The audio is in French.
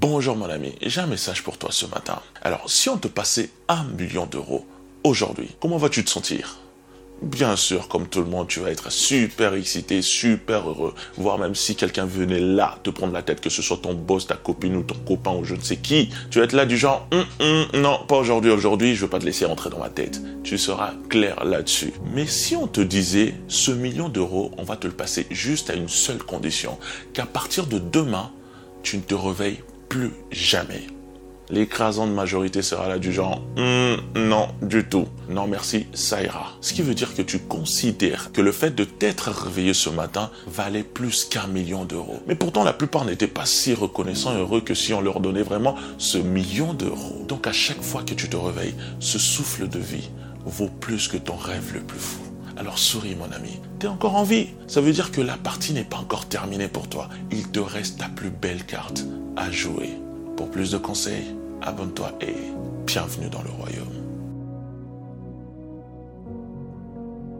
Bonjour mon ami, j'ai un message pour toi ce matin. Alors, si on te passait un million d'euros aujourd'hui, comment vas-tu te sentir? Bien sûr, comme tout le monde, tu vas être super excité, super heureux, voire même si quelqu'un venait là te prendre la tête, que ce soit ton boss, ta copine ou ton copain ou je ne sais qui, tu vas être là du genre, hum, hum, non, pas aujourd'hui, aujourd'hui, je veux pas te laisser rentrer dans ma tête. Tu seras clair là-dessus. Mais si on te disait, ce million d'euros, on va te le passer juste à une seule condition, qu'à partir de demain, tu ne te réveilles plus jamais l'écrasante majorité sera là du genre hmm, non du tout, non merci, ça ira. Ce qui veut dire que tu considères que le fait de t'être réveillé ce matin valait plus qu'un million d'euros. Mais pourtant la plupart n'étaient pas si reconnaissants et heureux que si on leur donnait vraiment ce million d'euros. Donc à chaque fois que tu te réveilles, ce souffle de vie vaut plus que ton rêve le plus fou. Alors souris mon ami, t'es encore en vie. Ça veut dire que la partie n'est pas encore terminée pour toi. Il te reste ta plus belle carte à jouer. Pour plus de conseils, abonne-toi et bienvenue dans le royaume.